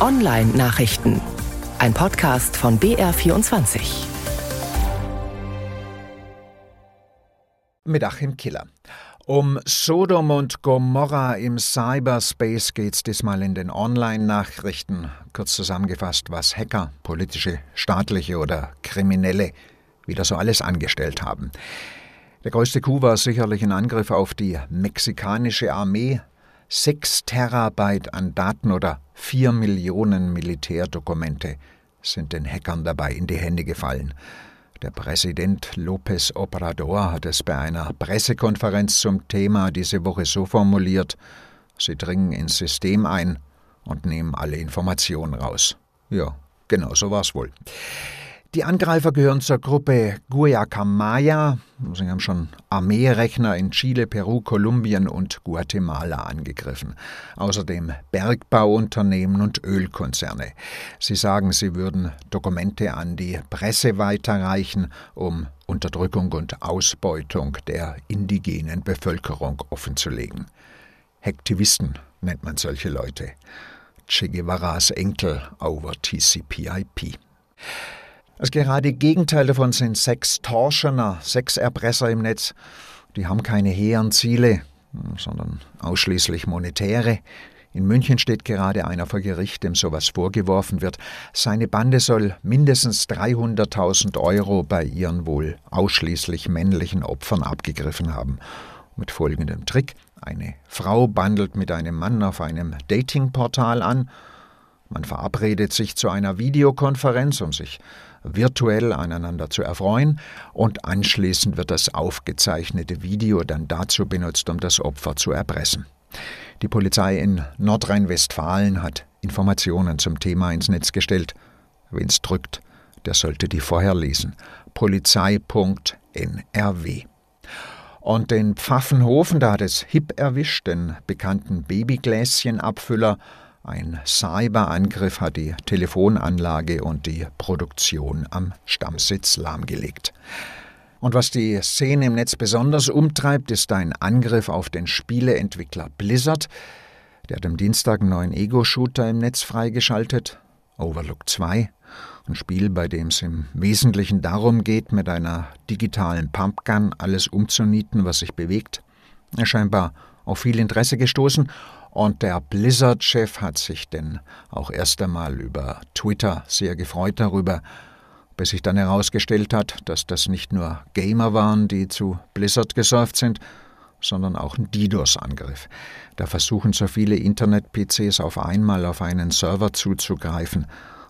Online-Nachrichten. Ein Podcast von BR24. Mit Achim Killer. Um Sodom und Gomorra im Cyberspace geht es diesmal in den Online-Nachrichten. Kurz zusammengefasst, was Hacker, politische, staatliche oder Kriminelle wieder so alles angestellt haben. Der größte Coup war sicherlich ein Angriff auf die mexikanische Armee. Sechs Terabyte an Daten oder vier Millionen Militärdokumente sind den Hackern dabei in die Hände gefallen. Der Präsident López Obrador hat es bei einer Pressekonferenz zum Thema diese Woche so formuliert: Sie dringen ins System ein und nehmen alle Informationen raus. Ja, genau so war's wohl. Die Angreifer gehören zur Gruppe Guayacamaya. Sie haben schon Armeerechner in Chile, Peru, Kolumbien und Guatemala angegriffen. Außerdem Bergbauunternehmen und Ölkonzerne. Sie sagen, sie würden Dokumente an die Presse weiterreichen, um Unterdrückung und Ausbeutung der indigenen Bevölkerung offenzulegen. Hektivisten nennt man solche Leute. Che Guevaras Enkel over TCP/IP. Das gerade Gegenteil davon sind Sextortioner, Sexerpresser im Netz. Die haben keine hehren Ziele, sondern ausschließlich monetäre. In München steht gerade einer vor Gericht, dem sowas vorgeworfen wird. Seine Bande soll mindestens 300.000 Euro bei ihren wohl ausschließlich männlichen Opfern abgegriffen haben. Mit folgendem Trick. Eine Frau bandelt mit einem Mann auf einem Datingportal an. Man verabredet sich zu einer Videokonferenz, um sich virtuell aneinander zu erfreuen und anschließend wird das aufgezeichnete Video dann dazu benutzt, um das Opfer zu erpressen. Die Polizei in Nordrhein-Westfalen hat Informationen zum Thema ins Netz gestellt. Wen es drückt, der sollte die vorher lesen. Polizei.nrw. Und den Pfaffenhofen, da hat es hip erwischt, den bekannten Babygläschenabfüller ein Cyberangriff hat die Telefonanlage und die Produktion am Stammsitz lahmgelegt. Und was die Szene im Netz besonders umtreibt, ist ein Angriff auf den Spieleentwickler Blizzard. Der hat am Dienstag einen neuen Ego-Shooter im Netz freigeschaltet, Overlook 2, ein Spiel, bei dem es im Wesentlichen darum geht, mit einer digitalen Pumpgun alles umzunieten, was sich bewegt. Scheinbar auf viel Interesse gestoßen und der Blizzard-Chef hat sich denn auch erst einmal über Twitter sehr gefreut darüber, bis sich dann herausgestellt hat, dass das nicht nur Gamer waren, die zu Blizzard gesurft sind, sondern auch ein DDoS-Angriff. Da versuchen so viele Internet-PCs auf einmal auf einen Server zuzugreifen,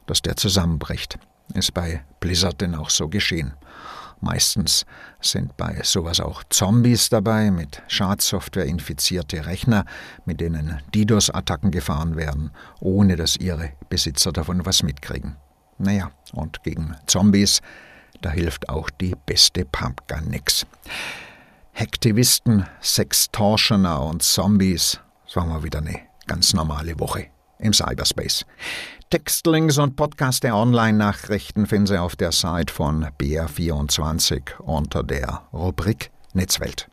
dass der zusammenbricht. Ist bei Blizzard denn auch so geschehen. Meistens sind bei sowas auch Zombies dabei, mit Schadsoftware infizierte Rechner, mit denen DDoS-Attacken gefahren werden, ohne dass ihre Besitzer davon was mitkriegen. Naja, und gegen Zombies, da hilft auch die beste Pumpgun nix. Hektivisten, Sextortioner und Zombies, das war mal wieder eine ganz normale Woche im Cyberspace. Textlinks und Podcast der Online-Nachrichten finden Sie auf der Seite von BR24 unter der Rubrik Netzwelt.